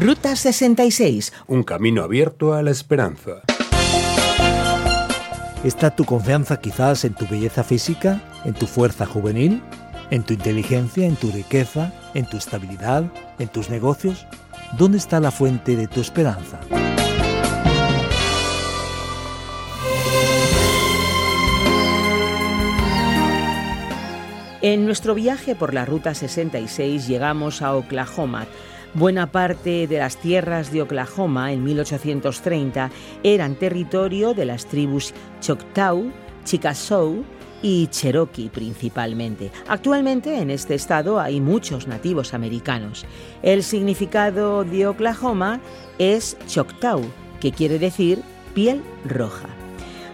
Ruta 66. Un camino abierto a la esperanza. ¿Está tu confianza quizás en tu belleza física, en tu fuerza juvenil, en tu inteligencia, en tu riqueza, en tu estabilidad, en tus negocios? ¿Dónde está la fuente de tu esperanza? En nuestro viaje por la Ruta 66 llegamos a Oklahoma. Buena parte de las tierras de Oklahoma en 1830 eran territorio de las tribus Choctaw, Chickasaw y Cherokee principalmente. Actualmente en este estado hay muchos nativos americanos. El significado de Oklahoma es Choctaw, que quiere decir piel roja.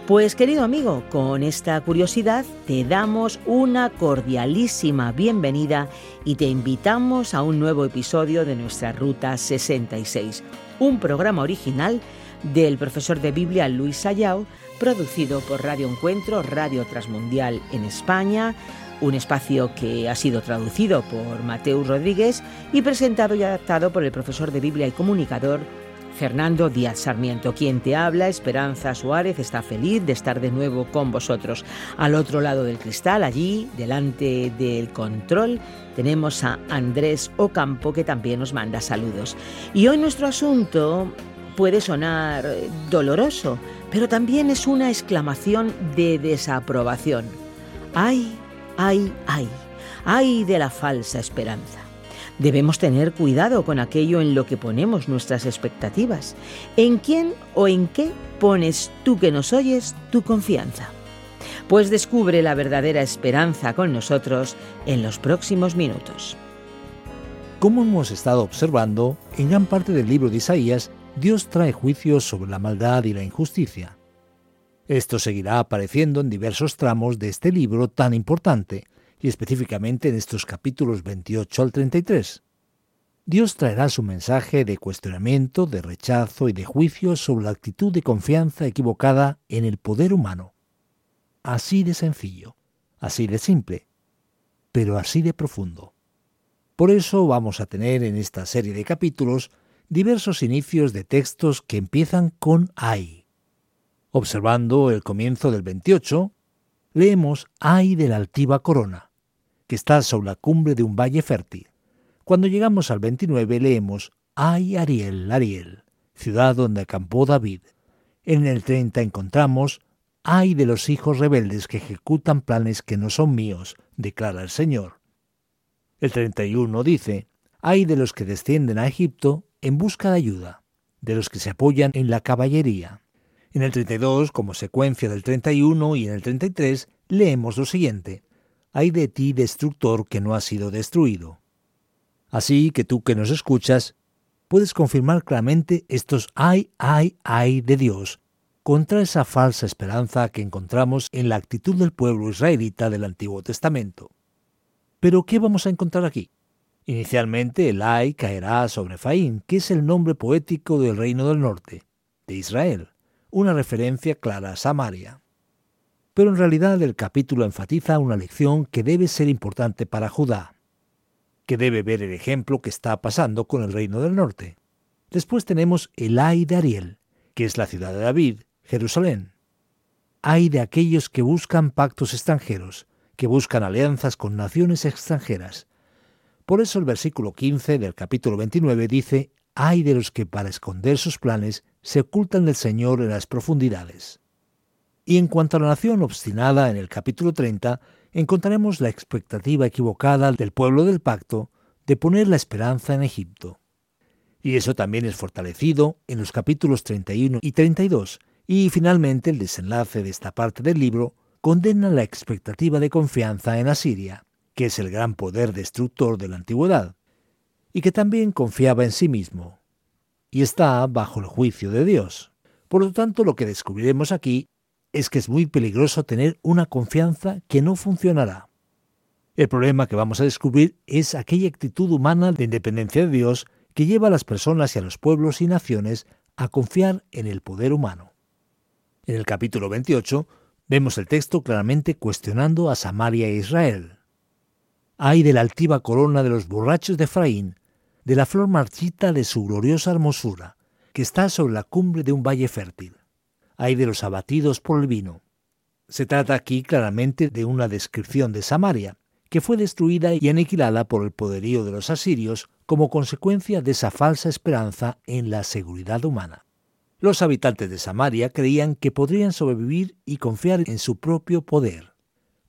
Pues querido amigo, con esta curiosidad te damos una cordialísima bienvenida y te invitamos a un nuevo episodio de nuestra Ruta 66, un programa original del profesor de Biblia Luis Sayao, producido por Radio Encuentro, Radio Transmundial en España, un espacio que ha sido traducido por Mateo Rodríguez y presentado y adaptado por el profesor de Biblia y comunicador Fernando Díaz Sarmiento, quien te habla, Esperanza Suárez, está feliz de estar de nuevo con vosotros. Al otro lado del cristal, allí, delante del control, tenemos a Andrés Ocampo, que también nos manda saludos. Y hoy nuestro asunto puede sonar doloroso, pero también es una exclamación de desaprobación. ¡Ay, ay, ay! ¡Ay de la falsa esperanza! Debemos tener cuidado con aquello en lo que ponemos nuestras expectativas. ¿En quién o en qué pones tú que nos oyes tu confianza? Pues descubre la verdadera esperanza con nosotros en los próximos minutos. Como hemos estado observando, en gran parte del libro de Isaías, Dios trae juicios sobre la maldad y la injusticia. Esto seguirá apareciendo en diversos tramos de este libro tan importante, y específicamente en estos capítulos 28 al 33. Dios traerá su mensaje de cuestionamiento, de rechazo y de juicio sobre la actitud de confianza equivocada en el poder humano. Así de sencillo, así de simple, pero así de profundo. Por eso vamos a tener en esta serie de capítulos diversos inicios de textos que empiezan con ay. Observando el comienzo del 28, leemos ay de la altiva corona que está sobre la cumbre de un valle fértil. Cuando llegamos al 29 leemos, Ay Ariel, Ariel, ciudad donde acampó David. En el 30 encontramos, Ay de los hijos rebeldes que ejecutan planes que no son míos, declara el Señor. El 31 dice, Ay de los que descienden a Egipto en busca de ayuda, de los que se apoyan en la caballería. En el 32, como secuencia del 31 y en el 33, leemos lo siguiente hay de ti destructor que no ha sido destruido. Así que tú que nos escuchas, puedes confirmar claramente estos ay, ay, ay de Dios contra esa falsa esperanza que encontramos en la actitud del pueblo israelita del Antiguo Testamento. Pero ¿qué vamos a encontrar aquí? Inicialmente el ay caerá sobre Faín, que es el nombre poético del reino del norte, de Israel, una referencia clara a Samaria pero en realidad el capítulo enfatiza una lección que debe ser importante para Judá, que debe ver el ejemplo que está pasando con el reino del norte. Después tenemos el ay de Ariel, que es la ciudad de David, Jerusalén. Ay de aquellos que buscan pactos extranjeros, que buscan alianzas con naciones extranjeras. Por eso el versículo 15 del capítulo 29 dice, ay de los que para esconder sus planes se ocultan del Señor en las profundidades. Y en cuanto a la nación obstinada en el capítulo 30, encontraremos la expectativa equivocada del pueblo del pacto de poner la esperanza en Egipto. Y eso también es fortalecido en los capítulos 31 y 32, y finalmente el desenlace de esta parte del libro condena la expectativa de confianza en Asiria, que es el gran poder destructor de la antigüedad, y que también confiaba en sí mismo, y está bajo el juicio de Dios. Por lo tanto, lo que descubriremos aquí es que es muy peligroso tener una confianza que no funcionará. El problema que vamos a descubrir es aquella actitud humana de independencia de Dios que lleva a las personas y a los pueblos y naciones a confiar en el poder humano. En el capítulo 28 vemos el texto claramente cuestionando a Samaria e Israel. Ay de la altiva corona de los borrachos de Efraín, de la flor marchita de su gloriosa hermosura, que está sobre la cumbre de un valle fértil. Hay de los abatidos por el vino. Se trata aquí claramente de una descripción de Samaria, que fue destruida y aniquilada por el poderío de los asirios como consecuencia de esa falsa esperanza en la seguridad humana. Los habitantes de Samaria creían que podrían sobrevivir y confiar en su propio poder.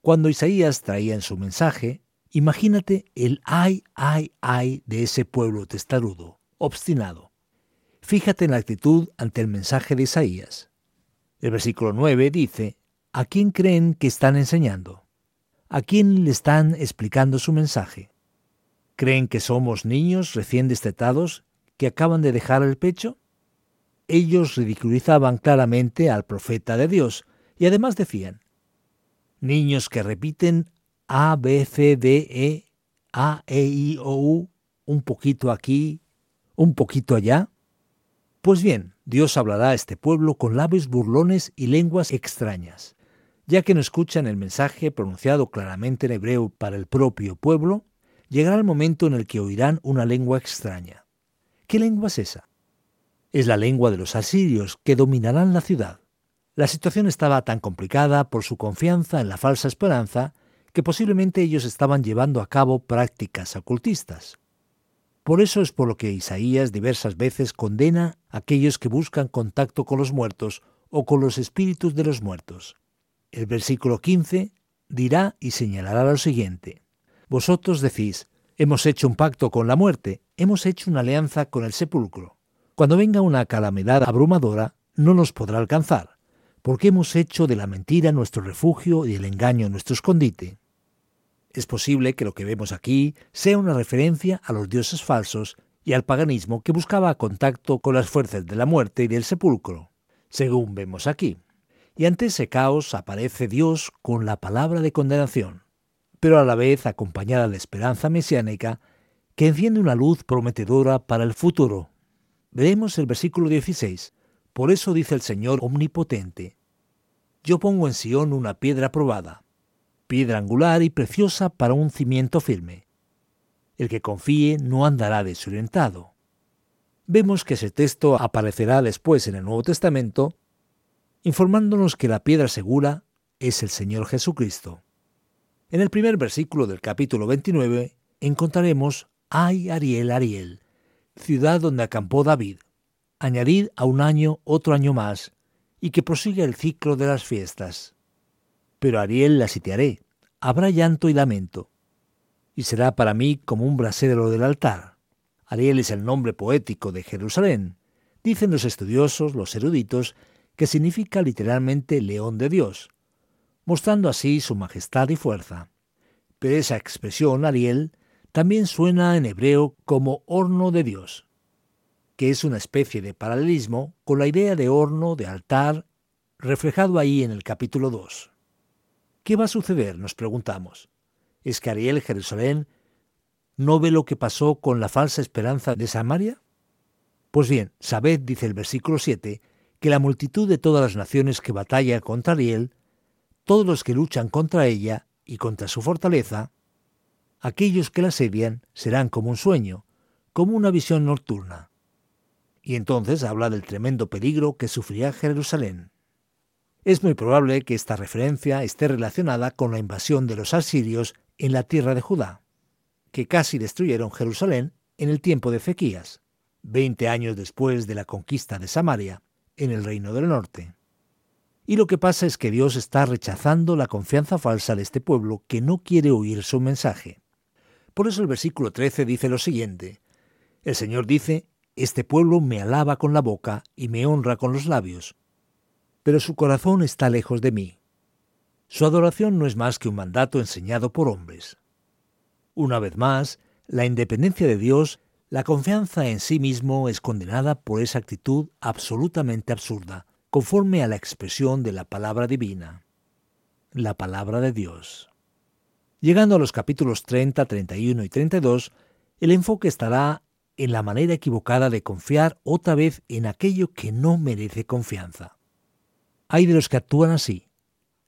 Cuando Isaías traía en su mensaje, imagínate el ay, ay, ay de ese pueblo testarudo, obstinado. Fíjate en la actitud ante el mensaje de Isaías. El versículo 9 dice, ¿a quién creen que están enseñando? ¿A quién le están explicando su mensaje? ¿Creen que somos niños recién destetados que acaban de dejar el pecho? Ellos ridiculizaban claramente al profeta de Dios y además decían, niños que repiten A, B, C, D, E, A, E, I, O, U, un poquito aquí, un poquito allá. Pues bien, Dios hablará a este pueblo con labios burlones y lenguas extrañas ya que no escuchan el mensaje pronunciado claramente en hebreo para el propio pueblo, llegará el momento en el que oirán una lengua extraña. ¿Qué lengua es esa? Es la lengua de los asirios que dominarán la ciudad. La situación estaba tan complicada por su confianza en la falsa esperanza que posiblemente ellos estaban llevando a cabo prácticas ocultistas. Por eso es por lo que Isaías diversas veces condena a aquellos que buscan contacto con los muertos o con los espíritus de los muertos. El versículo 15 dirá y señalará lo siguiente. Vosotros decís, hemos hecho un pacto con la muerte, hemos hecho una alianza con el sepulcro. Cuando venga una calamidad abrumadora, no nos podrá alcanzar, porque hemos hecho de la mentira nuestro refugio y el engaño nuestro escondite. Es posible que lo que vemos aquí sea una referencia a los dioses falsos y al paganismo que buscaba contacto con las fuerzas de la muerte y del sepulcro, según vemos aquí y ante ese caos aparece Dios con la palabra de condenación, pero a la vez acompañada de esperanza mesiánica que enciende una luz prometedora para el futuro. Veremos el versículo 16. Por eso dice el Señor omnipotente, Yo pongo en Sión una piedra probada, piedra angular y preciosa para un cimiento firme. El que confíe no andará desorientado. Vemos que ese texto aparecerá después en el Nuevo Testamento informándonos que la piedra segura es el Señor Jesucristo. En el primer versículo del capítulo 29 encontraremos Ay Ariel, Ariel, ciudad donde acampó David. Añadid a un año otro año más, y que prosiga el ciclo de las fiestas. Pero Ariel la sitiaré, habrá llanto y lamento, y será para mí como un brasero del altar. Ariel es el nombre poético de Jerusalén. Dicen los estudiosos, los eruditos, que significa literalmente león de Dios, mostrando así su majestad y fuerza. Pero esa expresión, Ariel, también suena en hebreo como horno de Dios, que es una especie de paralelismo con la idea de horno, de altar, reflejado ahí en el capítulo 2. ¿Qué va a suceder? nos preguntamos. ¿Es que Ariel Jerusalén no ve lo que pasó con la falsa esperanza de Samaria? Pues bien, sabed, dice el versículo 7, que la multitud de todas las naciones que batalla contra Ariel, todos los que luchan contra ella y contra su fortaleza, aquellos que la asedian serán como un sueño, como una visión nocturna. Y entonces habla del tremendo peligro que sufrirá Jerusalén. Es muy probable que esta referencia esté relacionada con la invasión de los asirios en la tierra de Judá, que casi destruyeron Jerusalén en el tiempo de Ezequías, veinte años después de la conquista de Samaria, en el reino del norte. Y lo que pasa es que Dios está rechazando la confianza falsa de este pueblo que no quiere oír su mensaje. Por eso el versículo 13 dice lo siguiente. El Señor dice, Este pueblo me alaba con la boca y me honra con los labios, pero su corazón está lejos de mí. Su adoración no es más que un mandato enseñado por hombres. Una vez más, la independencia de Dios la confianza en sí mismo es condenada por esa actitud absolutamente absurda, conforme a la expresión de la palabra divina, la palabra de Dios. Llegando a los capítulos 30, 31 y 32, el enfoque estará en la manera equivocada de confiar otra vez en aquello que no merece confianza. Hay de los que actúan así.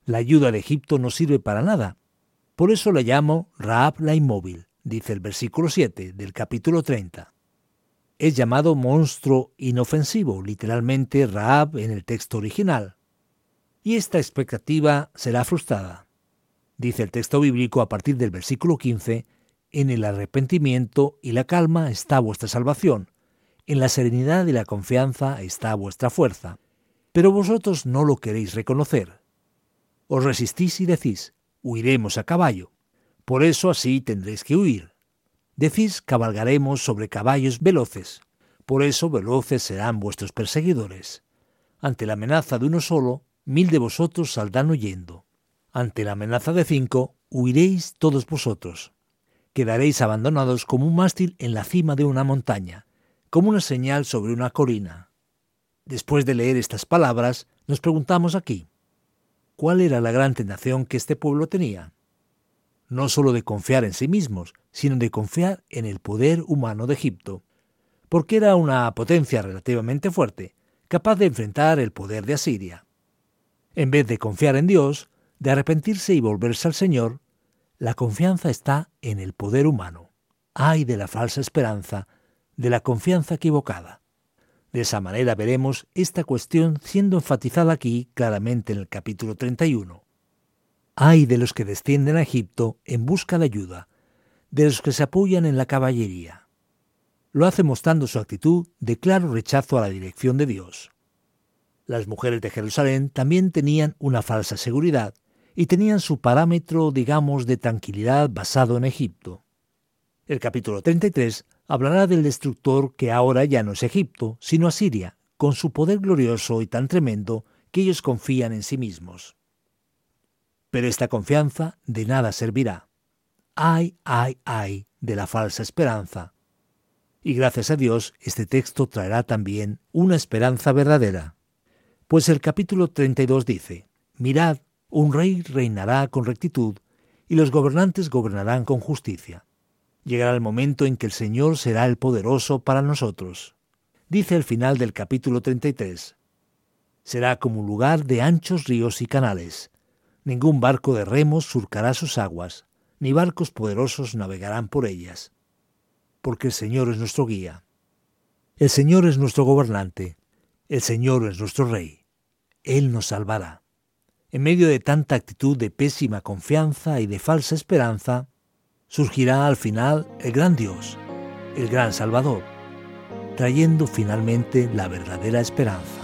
La ayuda de Egipto no sirve para nada. Por eso la llamo Raab la inmóvil, dice el versículo 7 del capítulo 30. Es llamado monstruo inofensivo, literalmente Raab en el texto original. Y esta expectativa será frustrada. Dice el texto bíblico a partir del versículo 15, en el arrepentimiento y la calma está vuestra salvación, en la serenidad y la confianza está vuestra fuerza. Pero vosotros no lo queréis reconocer. Os resistís y decís, huiremos a caballo. Por eso así tendréis que huir. Decís, cabalgaremos sobre caballos veloces. Por eso veloces serán vuestros perseguidores. Ante la amenaza de uno solo, mil de vosotros saldrán huyendo. Ante la amenaza de cinco, huiréis todos vosotros. Quedaréis abandonados como un mástil en la cima de una montaña, como una señal sobre una colina. Después de leer estas palabras, nos preguntamos aquí, ¿cuál era la gran tentación que este pueblo tenía? No sólo de confiar en sí mismos, sino de confiar en el poder humano de Egipto, porque era una potencia relativamente fuerte, capaz de enfrentar el poder de Asiria. En vez de confiar en Dios, de arrepentirse y volverse al Señor, la confianza está en el poder humano. Ay de la falsa esperanza, de la confianza equivocada. De esa manera veremos esta cuestión siendo enfatizada aquí claramente en el capítulo 31. Ay de los que descienden a Egipto en busca de ayuda, de los que se apoyan en la caballería. Lo hace mostrando su actitud de claro rechazo a la dirección de Dios. Las mujeres de Jerusalén también tenían una falsa seguridad y tenían su parámetro, digamos, de tranquilidad basado en Egipto. El capítulo 33 hablará del destructor que ahora ya no es Egipto, sino Asiria, con su poder glorioso y tan tremendo que ellos confían en sí mismos. Pero esta confianza de nada servirá. Ay, ay, ay de la falsa esperanza. Y gracias a Dios este texto traerá también una esperanza verdadera. Pues el capítulo 32 dice, Mirad, un rey reinará con rectitud, y los gobernantes gobernarán con justicia. Llegará el momento en que el Señor será el poderoso para nosotros. Dice el final del capítulo 33. Será como un lugar de anchos ríos y canales. Ningún barco de remos surcará sus aguas, ni barcos poderosos navegarán por ellas. Porque el Señor es nuestro guía. El Señor es nuestro gobernante. El Señor es nuestro Rey. Él nos salvará. En medio de tanta actitud de pésima confianza y de falsa esperanza, surgirá al final el gran Dios, el gran Salvador, trayendo finalmente la verdadera esperanza.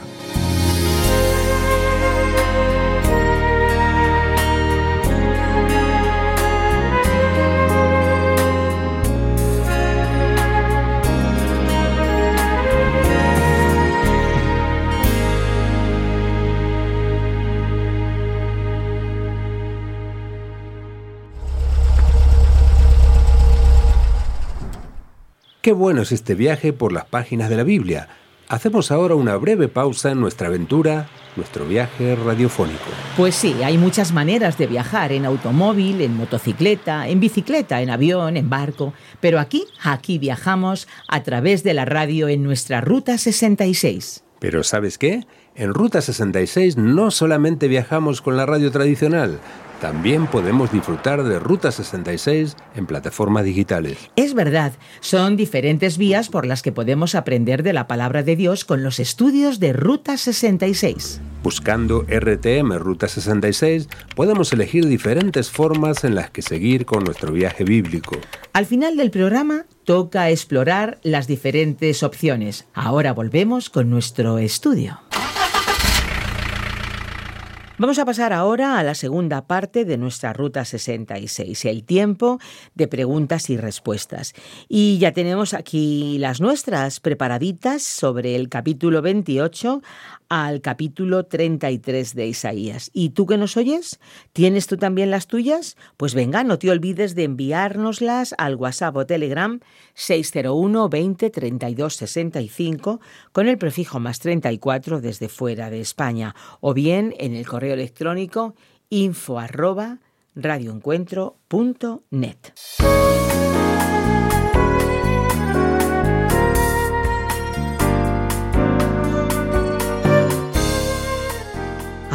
Qué bueno es este viaje por las páginas de la Biblia. Hacemos ahora una breve pausa en nuestra aventura, nuestro viaje radiofónico. Pues sí, hay muchas maneras de viajar, en automóvil, en motocicleta, en bicicleta, en avión, en barco, pero aquí, aquí viajamos a través de la radio en nuestra Ruta 66. Pero ¿sabes qué? En Ruta 66 no solamente viajamos con la radio tradicional, también podemos disfrutar de Ruta 66 en plataformas digitales. Es verdad, son diferentes vías por las que podemos aprender de la palabra de Dios con los estudios de Ruta 66. Buscando RTM Ruta 66, podemos elegir diferentes formas en las que seguir con nuestro viaje bíblico. Al final del programa toca explorar las diferentes opciones. Ahora volvemos con nuestro estudio. Vamos a pasar ahora a la segunda parte de nuestra Ruta 66, el tiempo de preguntas y respuestas. Y ya tenemos aquí las nuestras preparaditas sobre el capítulo 28 al capítulo 33 de Isaías. ¿Y tú que nos oyes? ¿Tienes tú también las tuyas? Pues venga, no te olvides de enviárnoslas al WhatsApp o Telegram 601 20 32 65 con el prefijo más 34 desde fuera de España o bien en el correo electrónico info arroba radioencuentro.net.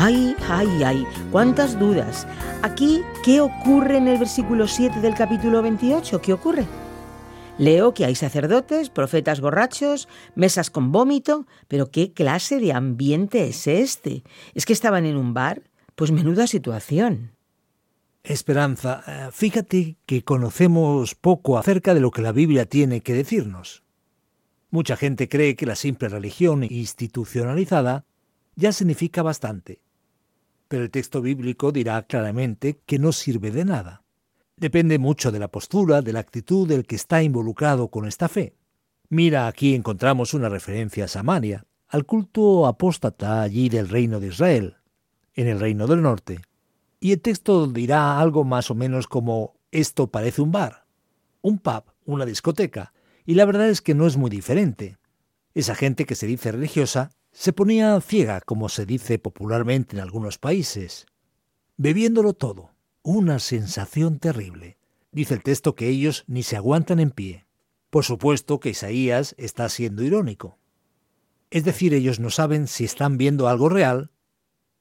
Ay, ay, ay, cuántas dudas. Aquí, ¿qué ocurre en el versículo 7 del capítulo 28? ¿Qué ocurre? Leo que hay sacerdotes, profetas borrachos, mesas con vómito, pero ¿qué clase de ambiente es este? ¿Es que estaban en un bar? Pues menuda situación. Esperanza, eh, fíjate que conocemos poco acerca de lo que la Biblia tiene que decirnos. Mucha gente cree que la simple religión institucionalizada ya significa bastante. Pero el texto bíblico dirá claramente que no sirve de nada. Depende mucho de la postura, de la actitud del que está involucrado con esta fe. Mira, aquí encontramos una referencia a Samaria, al culto apóstata allí del reino de Israel, en el reino del norte. Y el texto dirá algo más o menos como esto parece un bar, un pub, una discoteca, y la verdad es que no es muy diferente. Esa gente que se dice religiosa se ponía ciega, como se dice popularmente en algunos países, bebiéndolo todo, una sensación terrible. Dice el texto que ellos ni se aguantan en pie. Por supuesto que Isaías está siendo irónico. Es decir, ellos no saben si están viendo algo real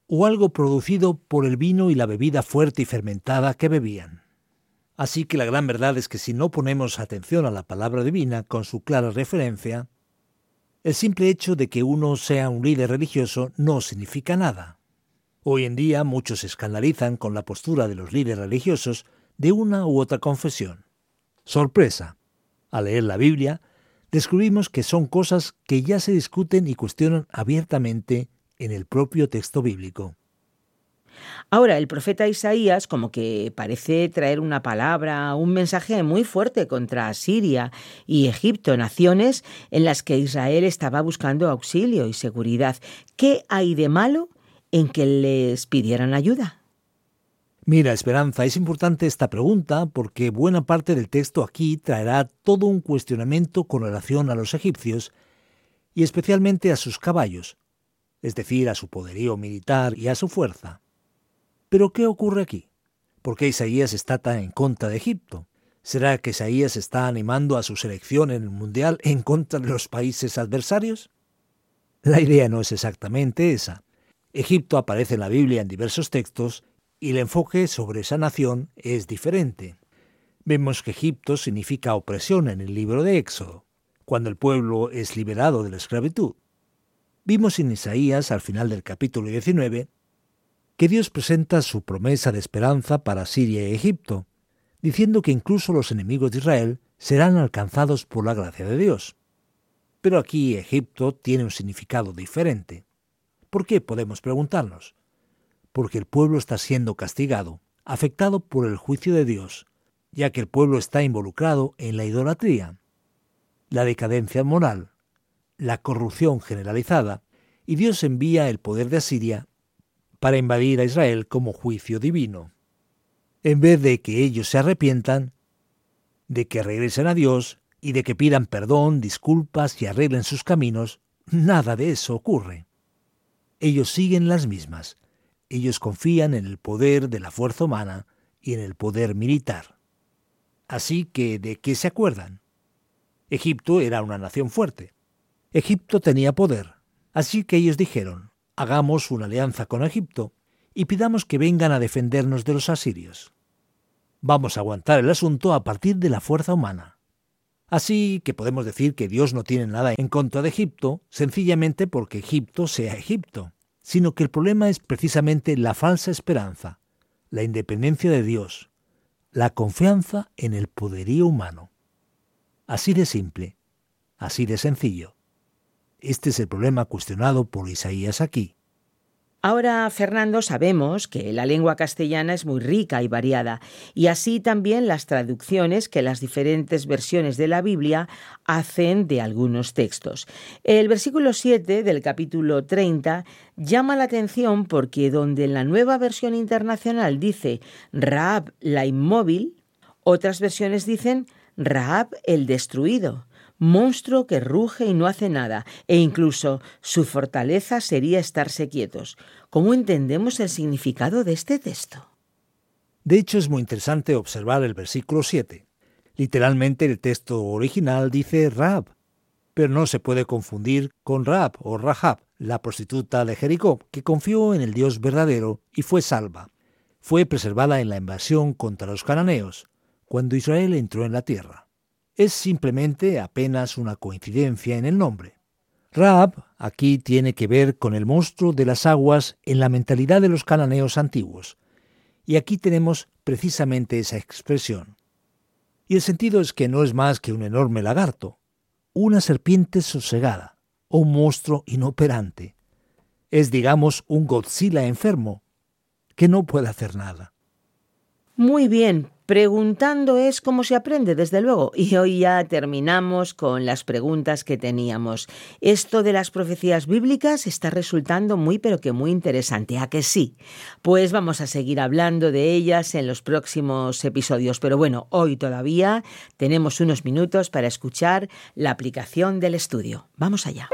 o algo producido por el vino y la bebida fuerte y fermentada que bebían. Así que la gran verdad es que si no ponemos atención a la palabra divina con su clara referencia, el simple hecho de que uno sea un líder religioso no significa nada. Hoy en día muchos se escandalizan con la postura de los líderes religiosos de una u otra confesión. Sorpresa. Al leer la Biblia, descubrimos que son cosas que ya se discuten y cuestionan abiertamente en el propio texto bíblico. Ahora, el profeta Isaías como que parece traer una palabra, un mensaje muy fuerte contra Siria y Egipto, naciones en las que Israel estaba buscando auxilio y seguridad. ¿Qué hay de malo en que les pidieran ayuda? Mira, Esperanza, es importante esta pregunta porque buena parte del texto aquí traerá todo un cuestionamiento con relación a los egipcios y especialmente a sus caballos, es decir, a su poderío militar y a su fuerza. Pero ¿qué ocurre aquí? ¿Por qué Isaías está tan en contra de Egipto? ¿Será que Isaías está animando a su selección en el Mundial en contra de los países adversarios? La idea no es exactamente esa. Egipto aparece en la Biblia en diversos textos y el enfoque sobre esa nación es diferente. Vemos que Egipto significa opresión en el libro de Éxodo, cuando el pueblo es liberado de la esclavitud. Vimos en Isaías, al final del capítulo 19, que Dios presenta su promesa de esperanza para Siria y Egipto, diciendo que incluso los enemigos de Israel serán alcanzados por la gracia de Dios. Pero aquí Egipto tiene un significado diferente. ¿Por qué? Podemos preguntarnos. Porque el pueblo está siendo castigado, afectado por el juicio de Dios, ya que el pueblo está involucrado en la idolatría, la decadencia moral, la corrupción generalizada, y Dios envía el poder de Asiria para invadir a Israel como juicio divino. En vez de que ellos se arrepientan, de que regresen a Dios y de que pidan perdón, disculpas y arreglen sus caminos, nada de eso ocurre ellos siguen las mismas. Ellos confían en el poder de la fuerza humana y en el poder militar. Así que, ¿de qué se acuerdan? Egipto era una nación fuerte. Egipto tenía poder. Así que ellos dijeron, hagamos una alianza con Egipto y pidamos que vengan a defendernos de los asirios. Vamos a aguantar el asunto a partir de la fuerza humana. Así que podemos decir que Dios no tiene nada en contra de Egipto, sencillamente porque Egipto sea Egipto, sino que el problema es precisamente la falsa esperanza, la independencia de Dios, la confianza en el poderío humano. Así de simple, así de sencillo. Este es el problema cuestionado por Isaías aquí. Ahora, Fernando, sabemos que la lengua castellana es muy rica y variada, y así también las traducciones que las diferentes versiones de la Biblia hacen de algunos textos. El versículo 7 del capítulo 30 llama la atención porque donde en la nueva versión internacional dice Raab la inmóvil, otras versiones dicen Raab el destruido monstruo que ruge y no hace nada, e incluso su fortaleza sería estarse quietos. ¿Cómo entendemos el significado de este texto? De hecho, es muy interesante observar el versículo 7. Literalmente el texto original dice Rab, pero no se puede confundir con Rab o Rahab, la prostituta de Jericó, que confió en el Dios verdadero y fue salva. fue preservada en la invasión contra los cananeos, cuando Israel entró en la tierra. Es simplemente apenas una coincidencia en el nombre. Raab aquí tiene que ver con el monstruo de las aguas en la mentalidad de los cananeos antiguos. Y aquí tenemos precisamente esa expresión. Y el sentido es que no es más que un enorme lagarto, una serpiente sosegada o un monstruo inoperante. Es, digamos, un Godzilla enfermo, que no puede hacer nada. Muy bien, Preguntando es como se aprende, desde luego. Y hoy ya terminamos con las preguntas que teníamos. Esto de las profecías bíblicas está resultando muy pero que muy interesante. ¿A que sí? Pues vamos a seguir hablando de ellas en los próximos episodios. Pero bueno, hoy todavía tenemos unos minutos para escuchar la aplicación del estudio. Vamos allá.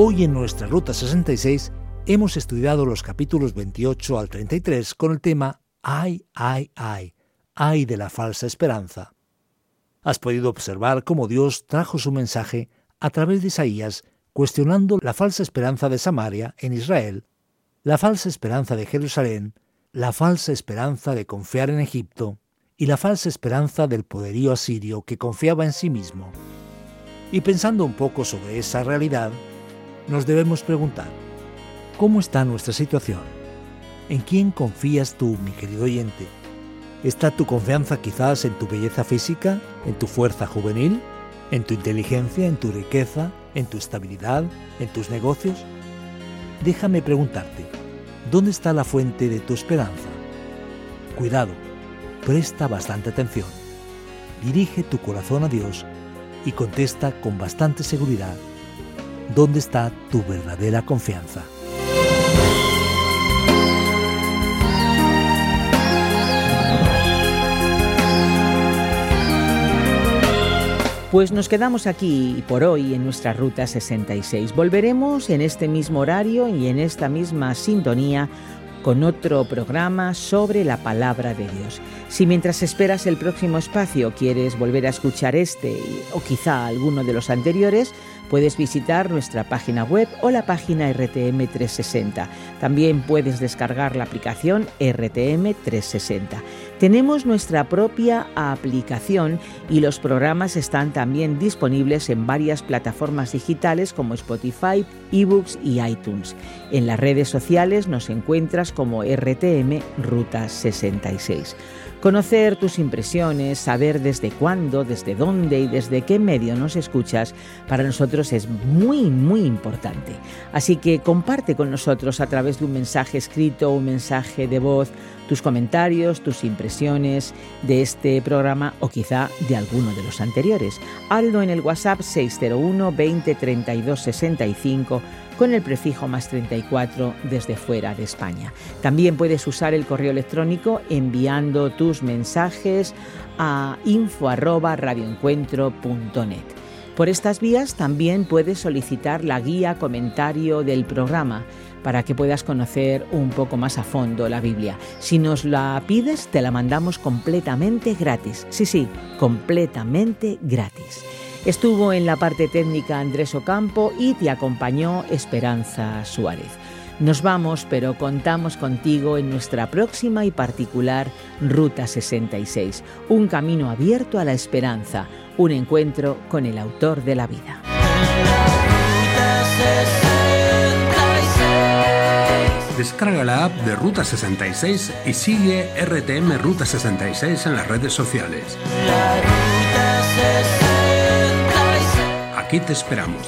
Hoy en nuestra Ruta 66 hemos estudiado los capítulos 28 al 33 con el tema Ay, ay, ay, ay de la falsa esperanza. Has podido observar cómo Dios trajo su mensaje a través de Isaías, cuestionando la falsa esperanza de Samaria en Israel, la falsa esperanza de Jerusalén, la falsa esperanza de confiar en Egipto y la falsa esperanza del poderío asirio que confiaba en sí mismo. Y pensando un poco sobre esa realidad, nos debemos preguntar, ¿cómo está nuestra situación? ¿En quién confías tú, mi querido oyente? ¿Está tu confianza quizás en tu belleza física, en tu fuerza juvenil, en tu inteligencia, en tu riqueza, en tu estabilidad, en tus negocios? Déjame preguntarte, ¿dónde está la fuente de tu esperanza? Cuidado, presta bastante atención. Dirige tu corazón a Dios y contesta con bastante seguridad dónde está tu verdadera confianza. Pues nos quedamos aquí por hoy en nuestra Ruta 66. Volveremos en este mismo horario y en esta misma sintonía con otro programa sobre la palabra de Dios. Si mientras esperas el próximo espacio quieres volver a escuchar este o quizá alguno de los anteriores, Puedes visitar nuestra página web o la página RTM 360. También puedes descargar la aplicación RTM 360. Tenemos nuestra propia aplicación y los programas están también disponibles en varias plataformas digitales como Spotify, eBooks y iTunes. En las redes sociales nos encuentras como RTM Ruta 66. Conocer tus impresiones, saber desde cuándo, desde dónde y desde qué medio nos escuchas, para nosotros es muy, muy importante. Así que comparte con nosotros a través de un mensaje escrito, un mensaje de voz, tus comentarios, tus impresiones de este programa o quizá de alguno de los anteriores. Hazlo en el WhatsApp 601 20 32 65 con el prefijo más 34 desde fuera de España. También puedes usar el correo electrónico enviando tus mensajes a info@radioencuentro.net. Por estas vías también puedes solicitar la guía comentario del programa para que puedas conocer un poco más a fondo la Biblia. Si nos la pides, te la mandamos completamente gratis. Sí, sí, completamente gratis. Estuvo en la parte técnica Andrés Ocampo y te acompañó Esperanza Suárez. Nos vamos, pero contamos contigo en nuestra próxima y particular Ruta 66, un camino abierto a la esperanza, un encuentro con el autor de la vida. Descarga la app de Ruta 66 y sigue RTM Ruta 66 en las redes sociales. Aquí te esperamos.